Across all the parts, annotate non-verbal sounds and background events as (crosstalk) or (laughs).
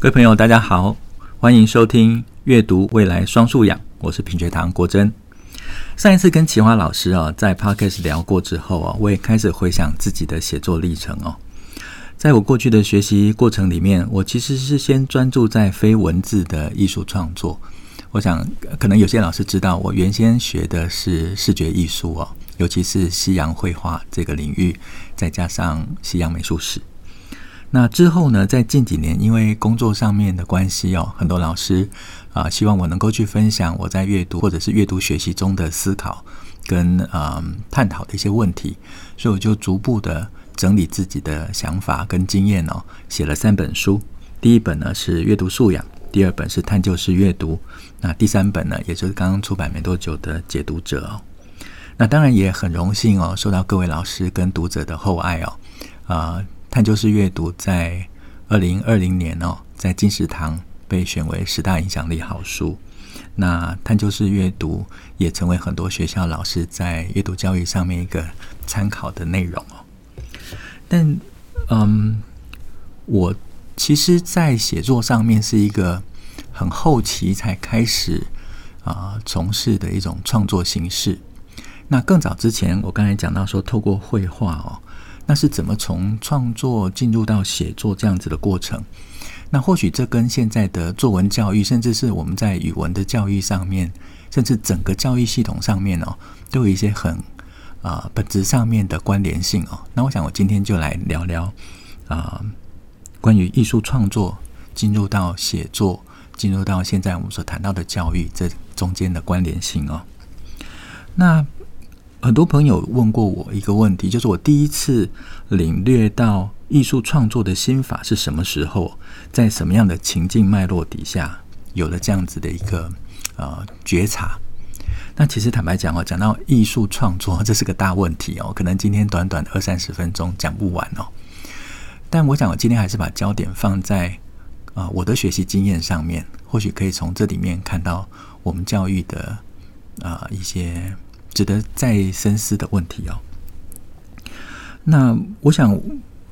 各位朋友，大家好，欢迎收听阅读未来双素养，我是品学堂国珍。上一次跟奇华老师啊，在 Podcast 聊过之后啊，我也开始回想自己的写作历程哦。在我过去的学习过程里面，我其实是先专注在非文字的艺术创作。我想，可能有些老师知道，我原先学的是视觉艺术哦，尤其是西洋绘画这个领域，再加上西洋美术史。那之后呢，在近几年，因为工作上面的关系哦，很多老师啊、希望我能够去分享我在阅读或者是阅读学习中的思考跟啊、探讨的一些问题，所以我就逐步的整理自己的想法跟经验哦，写了三本书。第一本呢是阅读素养，第二本是探究式阅读，那第三本呢，也就是刚刚出版没多久的解读者哦。那当然也很荣幸哦，受到各位老师跟读者的厚爱哦，啊、探究式阅读在二零二零年哦，在金石堂被选为十大影响力好书。那探究式阅读也成为很多学校老师在阅读教育上面一个参考的内容哦。但嗯，我其实，在写作上面是一个很后期才开始啊、从事的一种创作形式。那更早之前，我刚才讲到说，透过绘画哦。那是怎么从创作进入到写作这样子的过程？那或许这跟现在的作文教育，甚至是我们在语文的教育上面，甚至整个教育系统上面哦，都有一些很啊、本质上面的关联性哦。那我想我今天就来聊聊啊、关于艺术创作进入到写作，进入到现在我们所谈到的教育这中间的关联性哦。那。很多朋友问过我一个问题，就是我第一次领略到艺术创作的心法是什么时候，在什么样的情境脉络底下有了这样子的一个呃觉察？那其实坦白讲哦，讲到艺术创作，这是个大问题哦，可能今天短短二三十分钟讲不完哦。但我想，我今天还是把焦点放在啊、呃、我的学习经验上面，或许可以从这里面看到我们教育的啊、呃、一些。值得再深思的问题哦。那我想，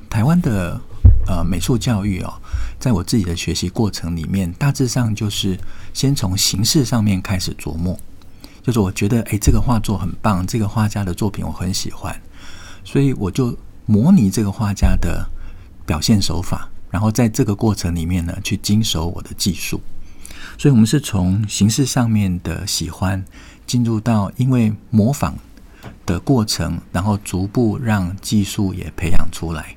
台湾的呃美术教育哦，在我自己的学习过程里面，大致上就是先从形式上面开始琢磨。就是我觉得，哎，这个画作很棒，这个画家的作品我很喜欢，所以我就模拟这个画家的表现手法，然后在这个过程里面呢，去精熟我的技术。所以，我们是从形式上面的喜欢。进入到因为模仿的过程，然后逐步让技术也培养出来。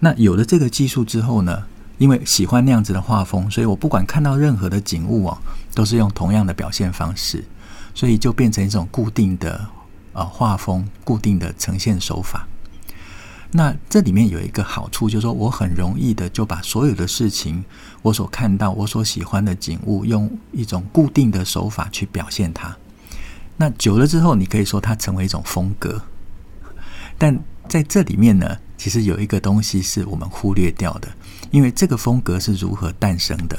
那有了这个技术之后呢，因为喜欢那样子的画风，所以我不管看到任何的景物哦，都是用同样的表现方式，所以就变成一种固定的呃画风，固定的呈现手法。那这里面有一个好处，就是说我很容易的就把所有的事情，我所看到、我所喜欢的景物，用一种固定的手法去表现它。那久了之后，你可以说它成为一种风格。但在这里面呢，其实有一个东西是我们忽略掉的，因为这个风格是如何诞生的？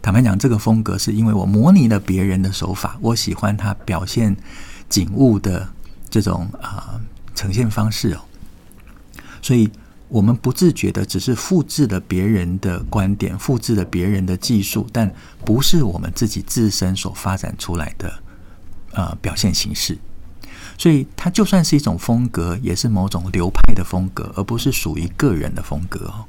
坦白讲，这个风格是因为我模拟了别人的手法，我喜欢他表现景物的这种啊、呈现方式哦。所以，我们不自觉的只是复制了别人的观点，复制了别人的技术，但不是我们自己自身所发展出来的呃表现形式。所以，它就算是一种风格，也是某种流派的风格，而不是属于个人的风格哦。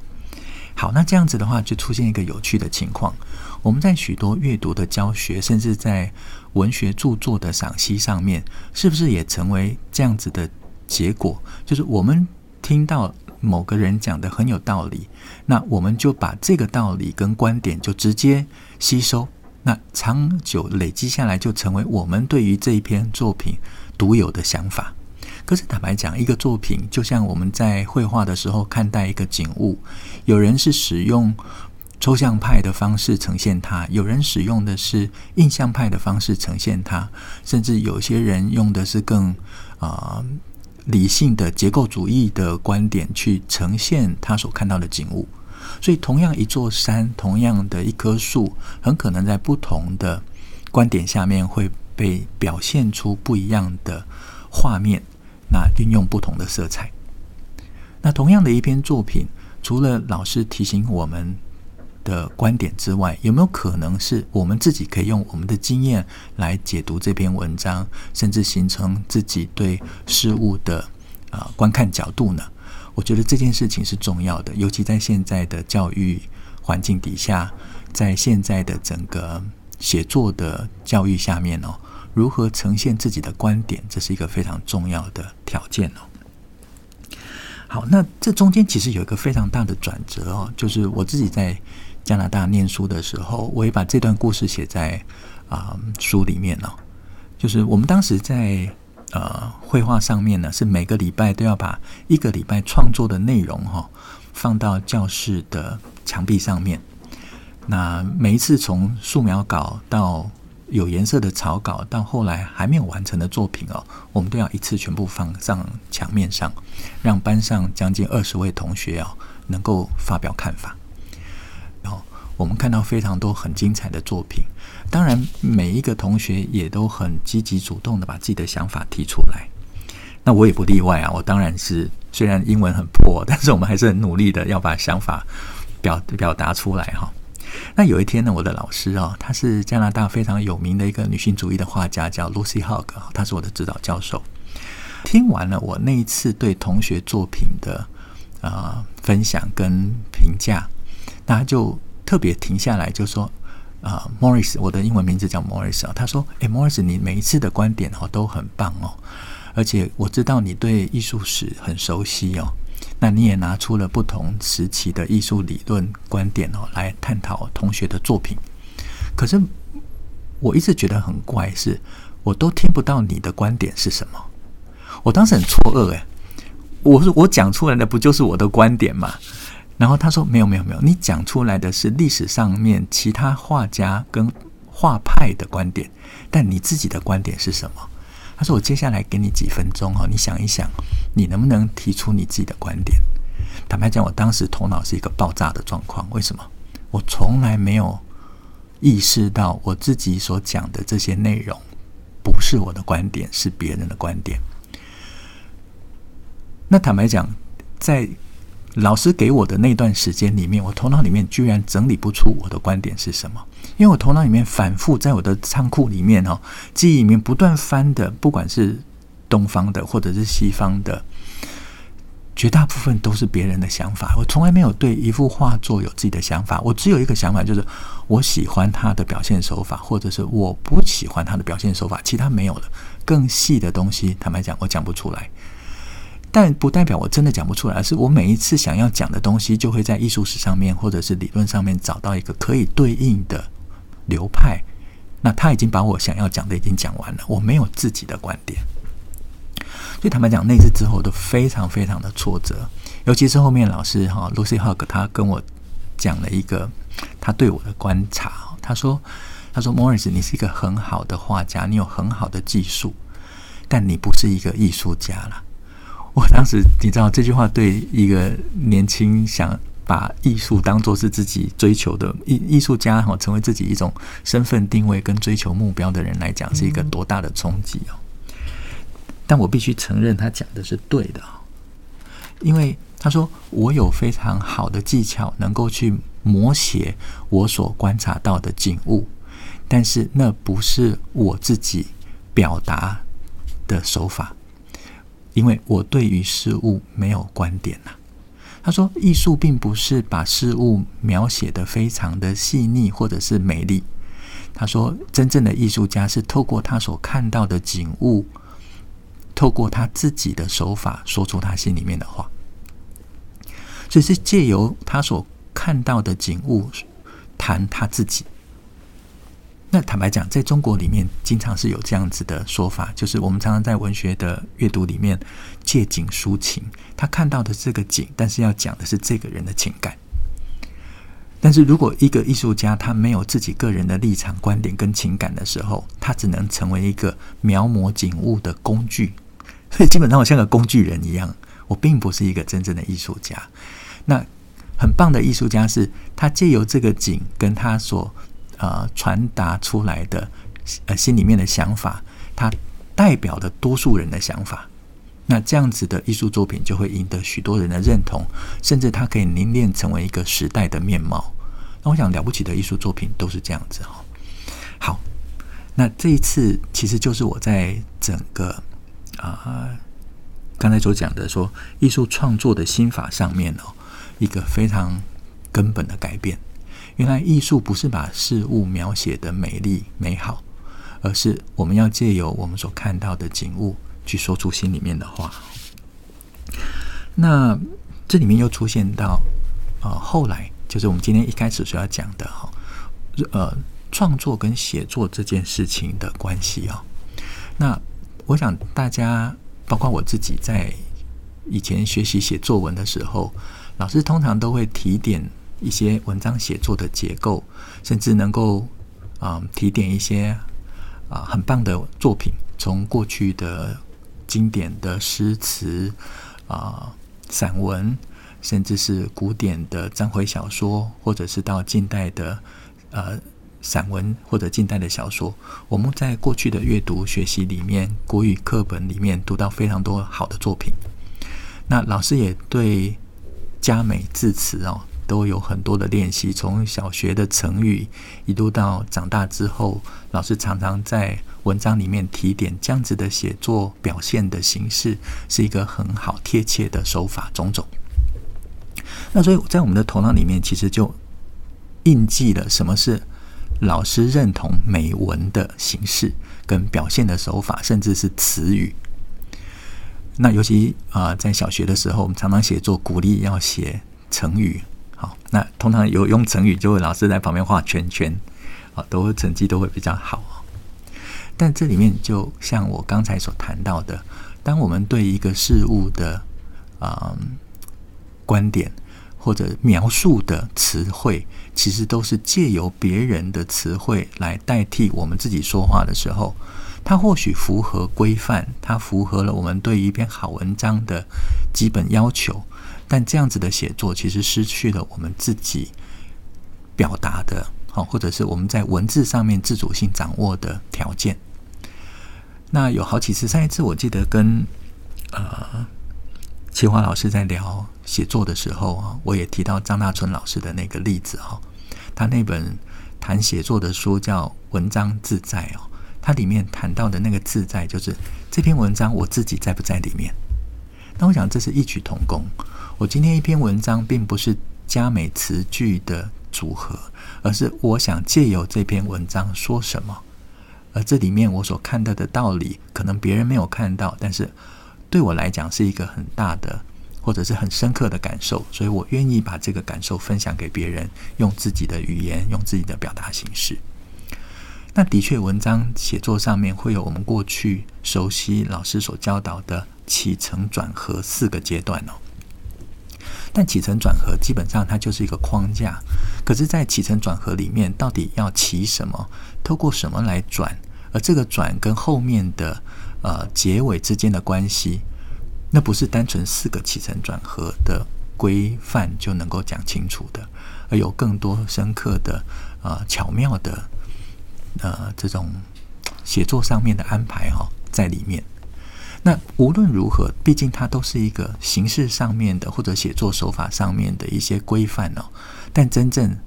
好，那这样子的话，就出现一个有趣的情况：我们在许多阅读的教学，甚至在文学著作的赏析上面，是不是也成为这样子的结果？就是我们。听到某个人讲的很有道理，那我们就把这个道理跟观点就直接吸收，那长久累积下来，就成为我们对于这一篇作品独有的想法。可是坦白讲，一个作品就像我们在绘画的时候看待一个景物，有人是使用抽象派的方式呈现它，有人使用的是印象派的方式呈现它，甚至有些人用的是更啊。理性的结构主义的观点去呈现他所看到的景物，所以同样一座山，同样的一棵树，很可能在不同的观点下面会被表现出不一样的画面。那运用不同的色彩，那同样的一篇作品，除了老师提醒我们的观点之外，有没有可能是我们自己可以用我们的经验来解读这篇文章，甚至形成自己对事物的啊、观看角度呢？我觉得这件事情是重要的，尤其在现在的教育环境底下，在现在的整个写作的教育下面哦，如何呈现自己的观点，这是一个非常重要的条件哦。好，那这中间其实有一个非常大的转折哦，就是我自己在。加拿大念书的时候，我也把这段故事写在啊、书里面了。就是我们当时在呃绘画上面呢，是每个礼拜都要把一个礼拜创作的内容哈、哦、放到教室的墙壁上面。那每一次从素描稿到有颜色的草稿，到后来还没有完成的作品哦，我们都要一次全部放上墙面上，让班上将近二十位同学哦能够发表看法。我们看到非常多很精彩的作品，当然每一个同学也都很积极主动的把自己的想法提出来。那我也不例外啊，我当然是虽然英文很破，(laughs) 但是我们还是很努力的要把想法表表达出来哈。那有一天呢，我的老师啊，她是加拿大非常有名的一个女性主义的画家，叫 Lucy Hogg，她是我的指导教授。听完了我那一次对同学作品的啊、呃、分享跟评价，那就。特别停下来就说啊，Morris，我的英文名字叫 Morris 啊。他说：“诶，Morris，你每一次的观点哦都很棒哦，而且我知道你对艺术史很熟悉哦。那你也拿出了不同时期的艺术理论观点哦来探讨同学的作品。可是我一直觉得很怪是，是我都听不到你的观点是什么。我当时很错愕诶，我说我讲出来的不就是我的观点吗？”然后他说：“没有，没有，没有，你讲出来的是历史上面其他画家跟画派的观点，但你自己的观点是什么？”他说：“我接下来给你几分钟哈，你想一想，你能不能提出你自己的观点？”坦白讲，我当时头脑是一个爆炸的状况。为什么？我从来没有意识到我自己所讲的这些内容不是我的观点，是别人的观点。那坦白讲，在老师给我的那段时间里面，我头脑里面居然整理不出我的观点是什么，因为我头脑里面反复在我的仓库里面哦，记忆里面不断翻的，不管是东方的或者是西方的，绝大部分都是别人的想法。我从来没有对一幅画作有自己的想法，我只有一个想法，就是我喜欢他的表现手法，或者是我不喜欢他的表现手法，其他没有了。更细的东西，坦白讲，我讲不出来。但不代表我真的讲不出来，而是我每一次想要讲的东西，就会在艺术史上面或者是理论上面找到一个可以对应的流派。那他已经把我想要讲的已经讲完了，我没有自己的观点。所以坦白讲，那次之后都非常非常的挫折，尤其是后面老师哈 Lucy Hogg 他跟我讲了一个他对我的观察，他说：“他说 Morris，你是一个很好的画家，你有很好的技术，但你不是一个艺术家了。”我当时，你知道这句话对一个年轻想把艺术当做是自己追求的艺艺术家哈，成为自己一种身份定位跟追求目标的人来讲，是一个多大的冲击哦！但我必须承认，他讲的是对的，因为他说我有非常好的技巧，能够去摹写我所观察到的景物，但是那不是我自己表达的手法。因为我对于事物没有观点呐，他说艺术并不是把事物描写的非常的细腻或者是美丽。他说真正的艺术家是透过他所看到的景物，透过他自己的手法说出他心里面的话，所以是借由他所看到的景物谈他自己。那坦白讲，在中国里面，经常是有这样子的说法，就是我们常常在文学的阅读里面借景抒情，他看到的这个景，但是要讲的是这个人的情感。但是如果一个艺术家他没有自己个人的立场、观点跟情感的时候，他只能成为一个描摹景物的工具。所以基本上我像个工具人一样，我并不是一个真正的艺术家。那很棒的艺术家是，他借由这个景跟他所。呃，传达出来的呃心里面的想法，它代表的多数人的想法，那这样子的艺术作品就会赢得许多人的认同，甚至它可以凝练成为一个时代的面貌。那我想了不起的艺术作品都是这样子哈。好，那这一次其实就是我在整个啊、刚才所讲的说艺术创作的心法上面哦，一个非常根本的改变。原来艺术不是把事物描写的美丽美好，而是我们要借由我们所看到的景物去说出心里面的话。那这里面又出现到呃后来，就是我们今天一开始所要讲的哈，呃，创作跟写作这件事情的关系啊。那我想大家，包括我自己，在以前学习写作文的时候，老师通常都会提点。一些文章写作的结构，甚至能够啊、提点一些啊、很棒的作品，从过去的经典的诗词啊、散文，甚至是古典的章回小说，或者是到近代的呃散文或者近代的小说，我们在过去的阅读学习里面，国语课本里面读到非常多好的作品。那老师也对佳美字词哦。都有很多的练习，从小学的成语一路到长大之后，老师常常在文章里面提点这样子的写作表现的形式是一个很好贴切的手法种种。那所以在我们的头脑里面，其实就印记了什么是老师认同美文的形式跟表现的手法，甚至是词语。那尤其啊、在小学的时候，我们常常写作鼓励要写成语。好，那通常有用成语，就会老师在旁边画圈圈，啊，都会成绩都会比较好。但这里面就像我刚才所谈到的，当我们对一个事物的啊、观点或者描述的词汇，其实都是借由别人的词汇来代替我们自己说话的时候，它或许符合规范，它符合了我们对一篇好文章的基本要求。但这样子的写作，其实失去了我们自己表达的，好，或者是我们在文字上面自主性掌握的条件。那有好几次，上一次我记得跟呃齐华老师在聊写作的时候啊，我也提到张大春老师的那个例子哈，他那本谈写作的书叫《文章自在》哦，他里面谈到的那个自在，就是这篇文章我自己在不在里面。那我想这是异曲同工。我今天一篇文章，并不是佳美词句的组合，而是我想借由这篇文章说什么。而这里面我所看到的道理，可能别人没有看到，但是对我来讲是一个很大的，或者是很深刻的感受。所以我愿意把这个感受分享给别人，用自己的语言，用自己的表达形式。那的确，文章写作上面会有我们过去熟悉老师所教导的起承转合四个阶段哦。但起承转合基本上它就是一个框架，可是，在起承转合里面，到底要起什么？透过什么来转？而这个转跟后面的呃结尾之间的关系，那不是单纯四个起承转合的规范就能够讲清楚的，而有更多深刻的呃巧妙的呃这种写作上面的安排哈、哦，在里面。那无论如何，毕竟它都是一个形式上面的或者写作手法上面的一些规范哦。但真正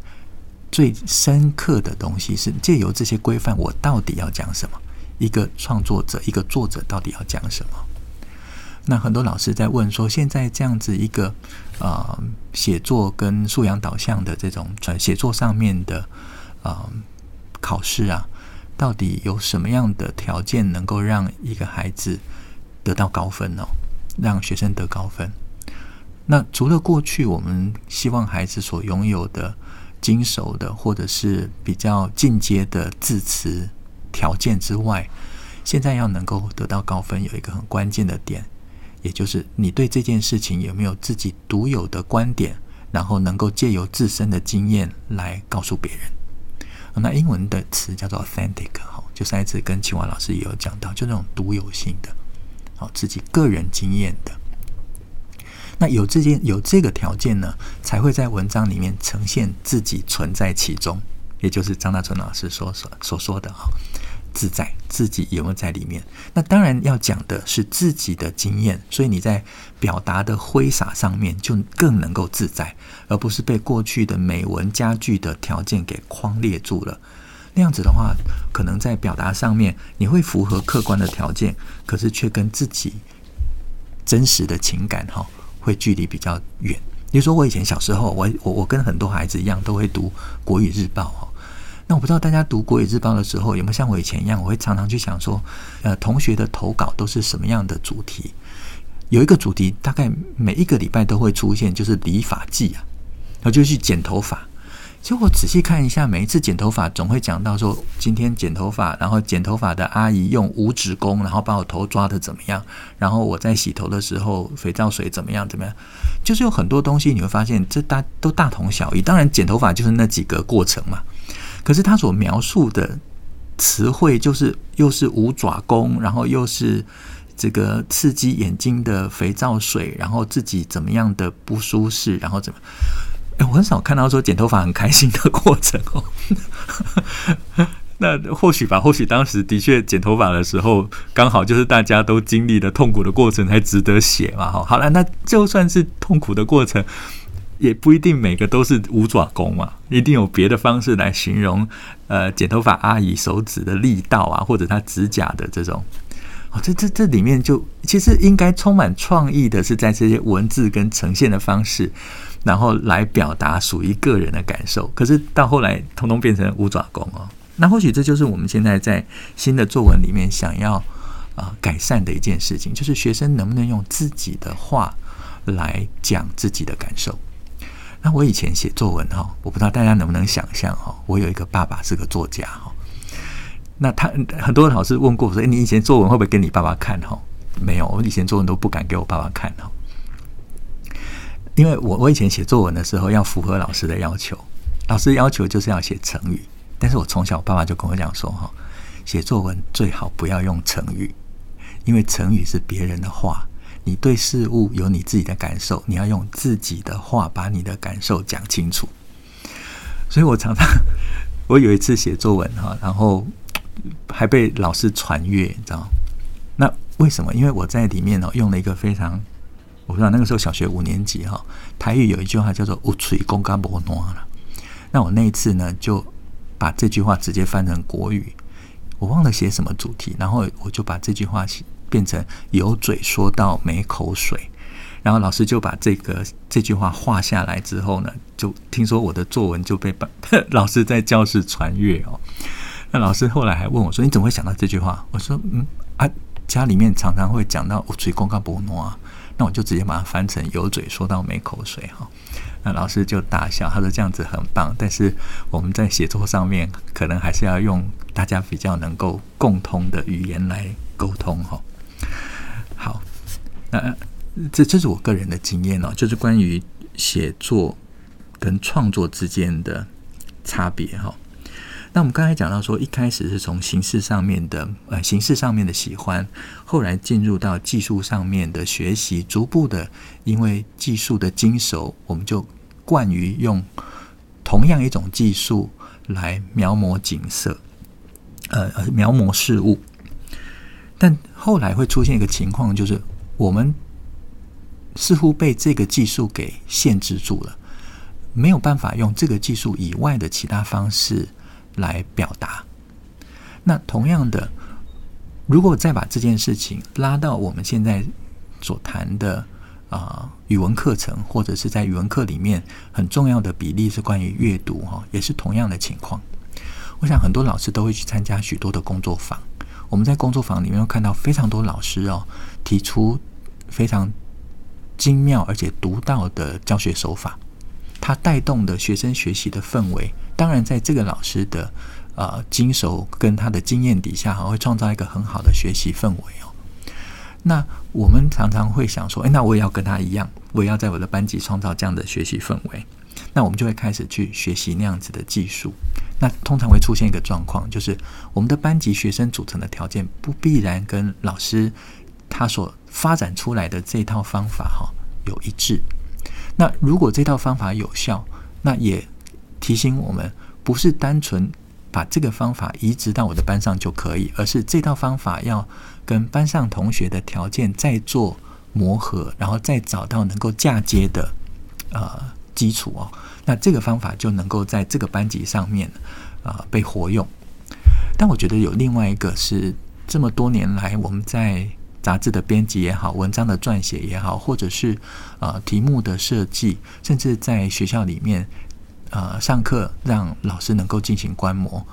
最深刻的东西是借由这些规范，我到底要讲什么？一个创作者，一个作者到底要讲什么？那很多老师在问说，现在这样子一个呃写作跟素养导向的这种传写作上面的呃考试啊，到底有什么样的条件能够让一个孩子得到高分哦，让学生得高分。那除了过去我们希望孩子所拥有的精熟的或者是比较进阶的字词条件之外，现在要能够得到高分，有一个很关键的点，也就是你对这件事情有没有自己独有的观点，然后能够借由自身的经验来告诉别人。那英文的词叫做 authentic，哈，就上一次跟清华老师也有讲到，就那种独有性的。好，自己个人经验的，那有这件有这个条件呢，才会在文章里面呈现自己存在其中，也就是张大春老师所所所说的哈，自在，自己有没有在里面？那当然要讲的是自己的经验，所以你在表达的挥洒上面就更能够自在，而不是被过去的美文佳句的条件给框列住了。那样子的话，可能在表达上面你会符合客观的条件，可是却跟自己真实的情感哈会距离比较远。比如说，我以前小时候，我我我跟很多孩子一样，都会读《国语日报》哈。那我不知道大家读《国语日报》的时候有没有像我以前一样，我会常常去想说，呃，同学的投稿都是什么样的主题？有一个主题，大概每一个礼拜都会出现，就是理发季啊，然后就去剪头发。结果我仔细看一下，每一次剪头发，总会讲到说，今天剪头发，然后剪头发的阿姨用五指功，然后把我头抓得怎么样？然后我在洗头的时候，肥皂水怎么样？怎么样？就是有很多东西，你会发现这大都大同小异。当然，剪头发就是那几个过程嘛。可是他所描述的词汇，就是又是五爪功，然后又是这个刺激眼睛的肥皂水，然后自己怎么样的不舒适，然后怎么？我很少看到说剪头发很开心的过程哦。(laughs) 那或许吧，或许当时的确剪头发的时候，刚好就是大家都经历的痛苦的过程，才值得写嘛。哈，好了，那就算是痛苦的过程。也不一定每个都是五爪功嘛，一定有别的方式来形容。呃，剪头发阿姨手指的力道啊，或者她指甲的这种，哦，这这这里面就其实应该充满创意的是在这些文字跟呈现的方式，然后来表达属于个人的感受。可是到后来，通通变成五爪功哦。那或许这就是我们现在在新的作文里面想要啊、改善的一件事情，就是学生能不能用自己的话来讲自己的感受。那我以前写作文哈，我不知道大家能不能想象哈，我有一个爸爸是个作家哈。那他很多老师问过我说：“你以前作文会不会给你爸爸看哈？”没有，我以前作文都不敢给我爸爸看哈，因为我我以前写作文的时候要符合老师的要求，老师要求就是要写成语，但是我从小爸爸就跟我讲说哈，写作文最好不要用成语，因为成语是别人的话。你对事物有你自己的感受，你要用自己的话把你的感受讲清楚。所以我常常，(laughs) 我有一次写作文哈，然后还被老师传阅，你知道？那为什么？因为我在里面呢用了一个非常，我不知道那个时候小学五年级哈，台语有一句话叫做“无嘴公干无挪”了。那我那一次呢就把这句话直接翻成国语，我忘了写什么主题，然后我就把这句话写。变成有嘴说到没口水，然后老师就把这个这句话画下来之后呢，就听说我的作文就被把 (laughs) 老师在教室传阅哦。那老师后来还问我说：“你怎么会想到这句话？”我说：“嗯啊，家里面常常会讲到‘嘴公告不诺’啊，那我就直接把它翻成‘有嘴说到没口水’哈。”那老师就大笑，他说：“这样子很棒，但是我们在写作上面可能还是要用大家比较能够共通的语言来沟通哈。”好，那这这是我个人的经验哦，就是关于写作跟创作之间的差别哈。那我们刚才讲到说，一开始是从形式上面的呃形式上面的喜欢，后来进入到技术上面的学习，逐步的因为技术的精熟，我们就惯于用同样一种技术来描摹景色，呃呃描摹事物。但后来会出现一个情况，就是我们似乎被这个技术给限制住了，没有办法用这个技术以外的其他方式来表达。那同样的，如果再把这件事情拉到我们现在所谈的啊、语文课程，或者是在语文课里面很重要的比例是关于阅读哈，也是同样的情况。我想很多老师都会去参加许多的工作坊。我们在工作坊里面会看到非常多老师哦，提出非常精妙而且独到的教学手法，它带动的学生学习的氛围，当然在这个老师的呃经手跟他的经验底下，会创造一个很好的学习氛围哦。那我们常常会想说，诶，那我也要跟他一样，我也要在我的班级创造这样的学习氛围。那我们就会开始去学习那样子的技术。那通常会出现一个状况，就是我们的班级学生组成的条件不必然跟老师他所发展出来的这套方法哈有一致。那如果这套方法有效，那也提醒我们，不是单纯把这个方法移植到我的班上就可以，而是这套方法要跟班上同学的条件再做磨合，然后再找到能够嫁接的呃基础哦。那这个方法就能够在这个班级上面啊、呃、被活用。但我觉得有另外一个是这么多年来我们在杂志的编辑也好，文章的撰写也好，或者是呃题目的设计，甚至在学校里面。呃，上课让老师能够进行观摩，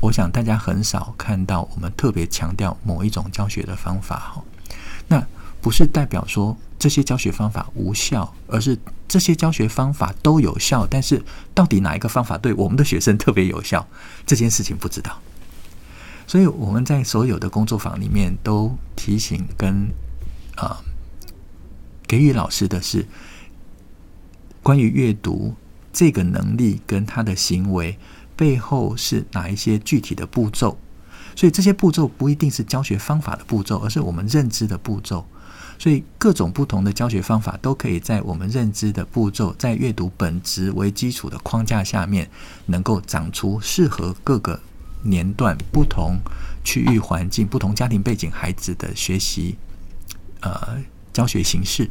我想大家很少看到我们特别强调某一种教学的方法哈。那不是代表说这些教学方法无效，而是这些教学方法都有效，但是到底哪一个方法对我们的学生特别有效，这件事情不知道。所以我们在所有的工作坊里面都提醒跟啊、呃、给予老师的是关于阅读。这个能力跟他的行为背后是哪一些具体的步骤？所以这些步骤不一定是教学方法的步骤，而是我们认知的步骤。所以各种不同的教学方法都可以在我们认知的步骤，在阅读本质为基础的框架下面，能够长出适合各个年段、不同区域环境、不同家庭背景孩子的学习呃教学形式。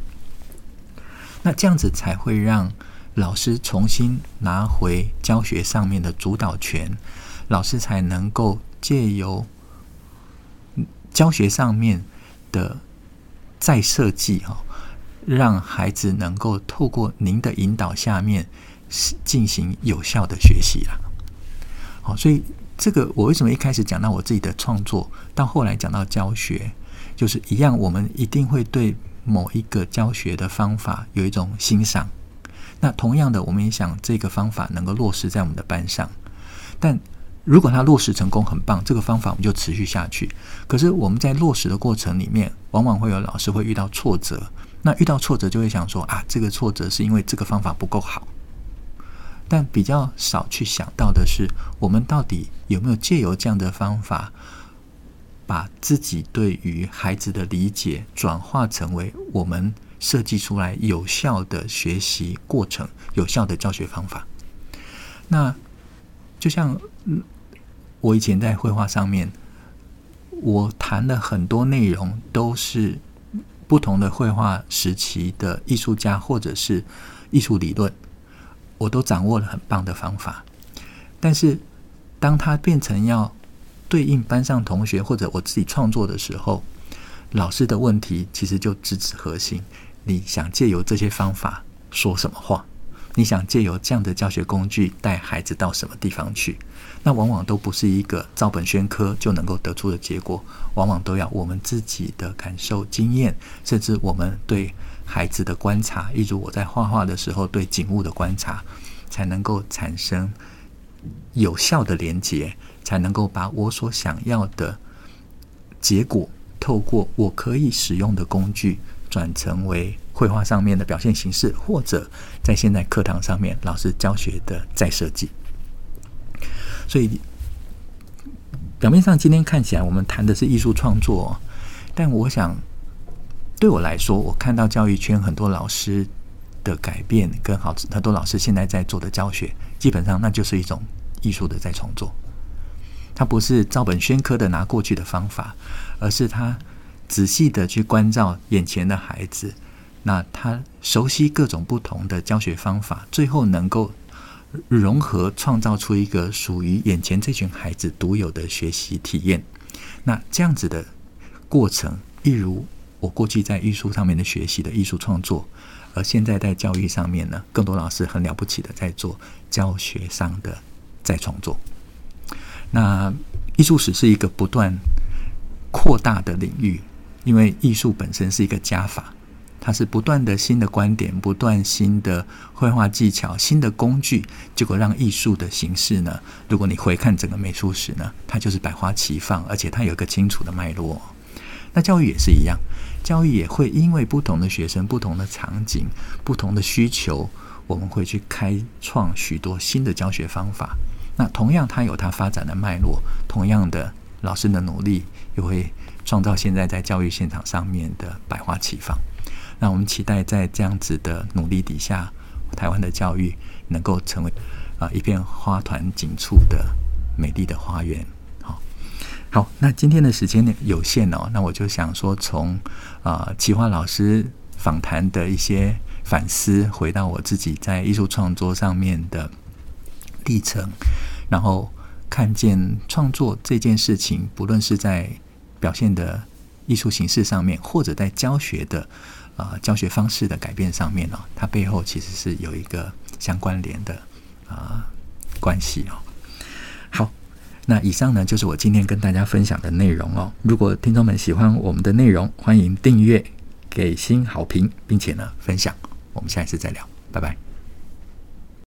那这样子才会让。老师重新拿回教学上面的主导权，老师才能够借由教学上面的再设计哈，让孩子能够透过您的引导下面进行有效的学习啦。好，所以这个我为什么一开始讲到我自己的创作，到后来讲到教学，就是一样，我们一定会对某一个教学的方法有一种欣赏。那同样的，我们也想这个方法能够落实在我们的班上。但如果它落实成功，很棒，这个方法我们就持续下去。可是我们在落实的过程里面，往往会有老师会遇到挫折。那遇到挫折就会想说啊，这个挫折是因为这个方法不够好。但比较少去想到的是，我们到底有没有借由这样的方法，把自己对于孩子的理解转化成为我们。设计出来有效的学习过程，有效的教学方法。那就像我以前在绘画上面，我谈的很多内容都是不同的绘画时期的艺术家或者是艺术理论，我都掌握了很棒的方法。但是当它变成要对应班上同学或者我自己创作的时候，老师的问题其实就直指核心。你想借由这些方法说什么话？你想借由这样的教学工具带孩子到什么地方去？那往往都不是一个照本宣科就能够得出的结果，往往都要我们自己的感受、经验，甚至我们对孩子的观察，例如我在画画的时候对景物的观察，才能够产生有效的连结，才能够把我所想要的结果，透过我可以使用的工具。转成为绘画上面的表现形式，或者在现在课堂上面老师教学的再设计。所以表面上今天看起来我们谈的是艺术创作，但我想对我来说，我看到教育圈很多老师的改变，跟好很多老师现在在做的教学，基本上那就是一种艺术的再创作。它不是照本宣科的拿过去的方法，而是它。仔细的去关照眼前的孩子，那他熟悉各种不同的教学方法，最后能够融合，创造出一个属于眼前这群孩子独有的学习体验。那这样子的过程，一如我过去在艺术上面的学习的艺术创作，而现在在教育上面呢，更多老师很了不起的在做教学上的再创作。那艺术史是一个不断扩大的领域。因为艺术本身是一个加法，它是不断的新的观点，不断新的绘画技巧，新的工具，结果让艺术的形式呢，如果你回看整个美术史呢，它就是百花齐放，而且它有一个清楚的脉络。那教育也是一样，教育也会因为不同的学生、不同的场景、不同的需求，我们会去开创许多新的教学方法。那同样，它有它发展的脉络，同样的老师的努力也会。创造现在在教育现场上面的百花齐放，那我们期待在这样子的努力底下，台湾的教育能够成为啊一片花团锦簇的美丽的花园。好，好，那今天的时间呢有限哦，那我就想说从啊奇华老师访谈的一些反思，回到我自己在艺术创作上面的历程，然后看见创作这件事情，不论是在表现的艺术形式上面，或者在教学的啊、教学方式的改变上面呢、它背后其实是有一个相关联的啊、关系哦。好，那以上呢就是我今天跟大家分享的内容哦。如果听众们喜欢我们的内容，欢迎订阅、给星好评，并且呢分享。我们下一次再聊，拜拜。